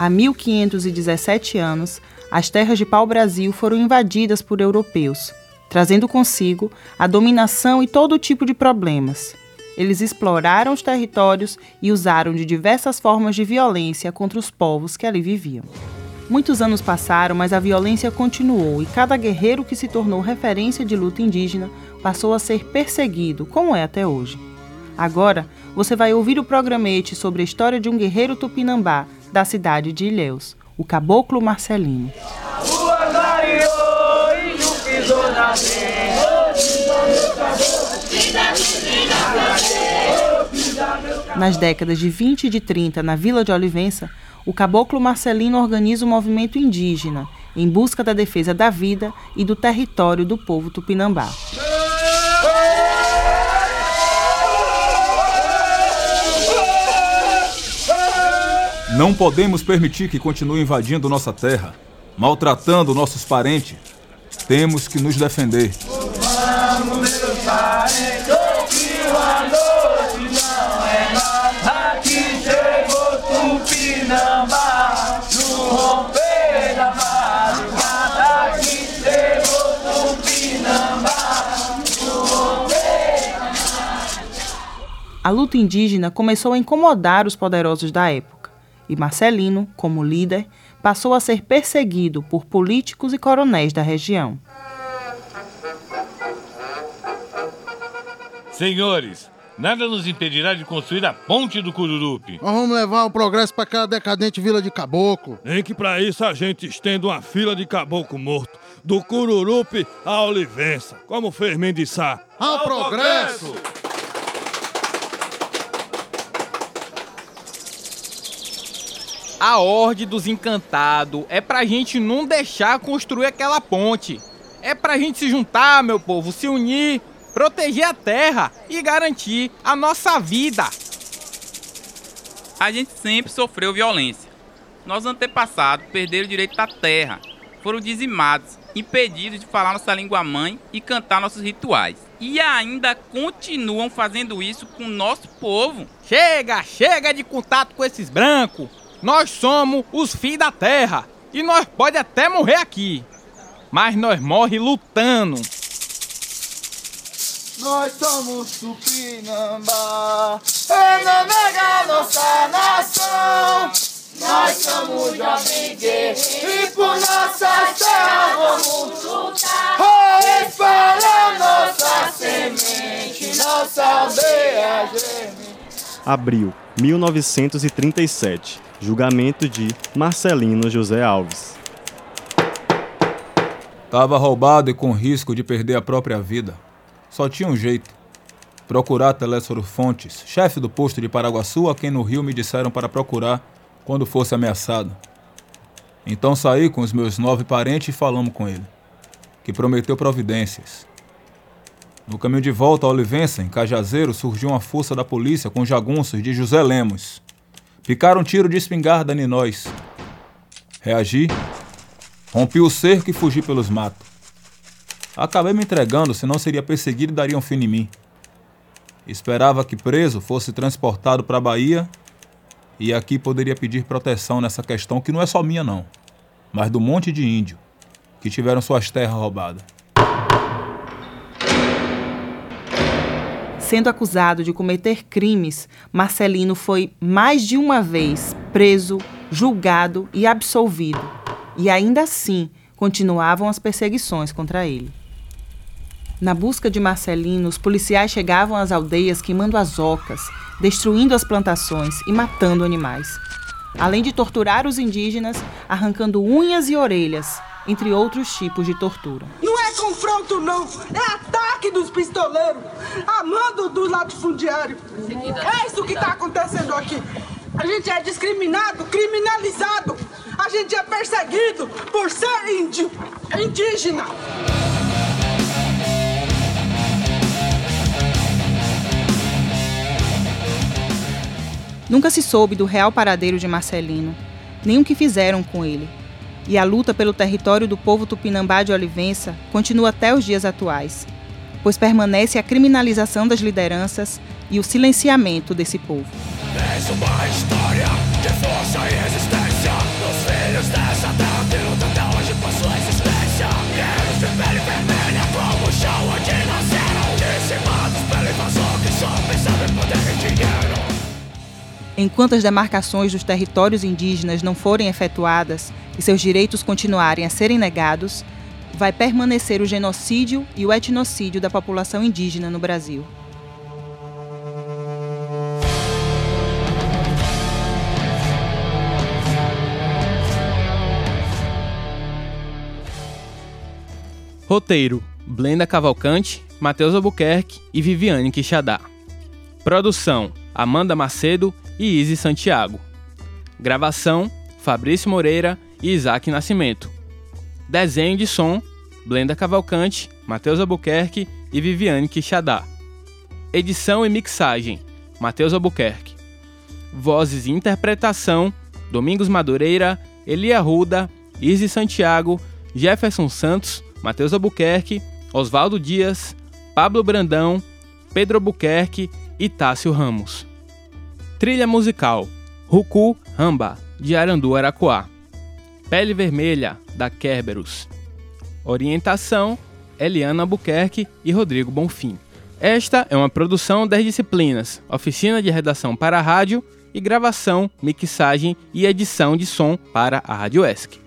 Há 1517 anos, as terras de pau-brasil foram invadidas por europeus, trazendo consigo a dominação e todo tipo de problemas. Eles exploraram os territórios e usaram de diversas formas de violência contra os povos que ali viviam. Muitos anos passaram, mas a violência continuou e cada guerreiro que se tornou referência de luta indígena passou a ser perseguido, como é até hoje. Agora, você vai ouvir o programete sobre a história de um guerreiro tupinambá da cidade de Ilhéus, o Caboclo Marcelino. Nas décadas de 20 e de 30, na Vila de Olivença, o Caboclo Marcelino organiza o um movimento indígena em busca da defesa da vida e do território do povo tupinambá. Não podemos permitir que continue invadindo nossa terra, maltratando nossos parentes. Temos que nos defender. A luta indígena começou a incomodar os poderosos da época e Marcelino, como líder, passou a ser perseguido por políticos e coronéis da região. Senhores, nada nos impedirá de construir a ponte do Cururupi. Nós vamos levar o progresso para aquela decadente vila de caboclo. Nem que para isso a gente estenda uma fila de caboclo morto, do Cururupi à Olivença, como fez Mendiçá. Ao, Ao progresso! progresso! A ordem dos encantados é pra gente não deixar construir aquela ponte. É pra gente se juntar, meu povo, se unir, proteger a terra e garantir a nossa vida. A gente sempre sofreu violência. Nossos antepassados perderam o direito da terra, foram dizimados, impedidos de falar nossa língua mãe e cantar nossos rituais. E ainda continuam fazendo isso com o nosso povo. Chega, chega de contato com esses brancos. Nós somos os filhos da terra e nós pode até morrer aqui, mas nós morre lutando. Nós somos Tupinambá, é nega nossa nação. Nós somos jovem guerreiro e por nossa terra vamos lutar. Abril 1937 Julgamento de Marcelino José Alves. Tava roubado e com risco de perder a própria vida. Só tinha um jeito. Procurar Telésforo Fontes, chefe do posto de Paraguaçu, a quem no Rio me disseram para procurar quando fosse ameaçado. Então saí com os meus nove parentes e falamos com ele, que prometeu providências. No caminho de volta a Olivença, em Cajazeiro, surgiu uma força da polícia com jagunços de José Lemos. Picaram um tiro de espingarda em nós. Reagi, rompi o cerco e fugi pelos matos. Acabei me entregando, senão seria perseguido e daria um fim em mim. Esperava que preso fosse transportado para a Bahia e aqui poderia pedir proteção nessa questão que não é só minha não, mas do monte de índio que tiveram suas terras roubadas. Sendo acusado de cometer crimes, Marcelino foi mais de uma vez preso, julgado e absolvido. E ainda assim continuavam as perseguições contra ele. Na busca de Marcelino, os policiais chegavam às aldeias queimando as ocas, destruindo as plantações e matando animais. Além de torturar os indígenas, arrancando unhas e orelhas, entre outros tipos de tortura. Não é confronto, não, é ataque dos pistoleiros, a mando do latifundiário. É isso que está acontecendo aqui. A gente é discriminado, criminalizado, a gente é perseguido por ser índio, indígena. Nunca se soube do real paradeiro de Marcelino, nem o que fizeram com ele e a luta pelo território do povo tupinambá de Olivença continua até os dias atuais, pois permanece a criminalização das lideranças e o silenciamento desse povo. uma história de força e resistência. dessa terra que luta até hoje por sua existência Guerreiros de pele vermelha como o chão onde nasceram Dizimados pela invasão que só pensavam em poder e dinheiro Enquanto as demarcações dos territórios indígenas não forem efetuadas e seus direitos continuarem a serem negados, vai permanecer o genocídio e o etnocídio da população indígena no Brasil. Roteiro: Blenda Cavalcante, Matheus Albuquerque e Viviane Quixadá. Produção: Amanda Macedo e Izzy Santiago. Gravação: Fabrício Moreira e Isaac Nascimento. Desenho de som: Blenda Cavalcante, Matheus Albuquerque e Viviane Quixadá. Edição e mixagem: Matheus Albuquerque. Vozes e interpretação: Domingos Madureira, Elia Ruda, Izzy Santiago, Jefferson Santos, Matheus Albuquerque, Oswaldo Dias, Pablo Brandão, Pedro Albuquerque e Tássio Ramos. Trilha musical: Ruku Ramba, de Arandu Araquá. Pele Vermelha, da Kerberos. Orientação: Eliana Albuquerque e Rodrigo Bonfim. Esta é uma produção das disciplinas Oficina de Redação para a Rádio e Gravação, Mixagem e Edição de Som para a Rádio ESC.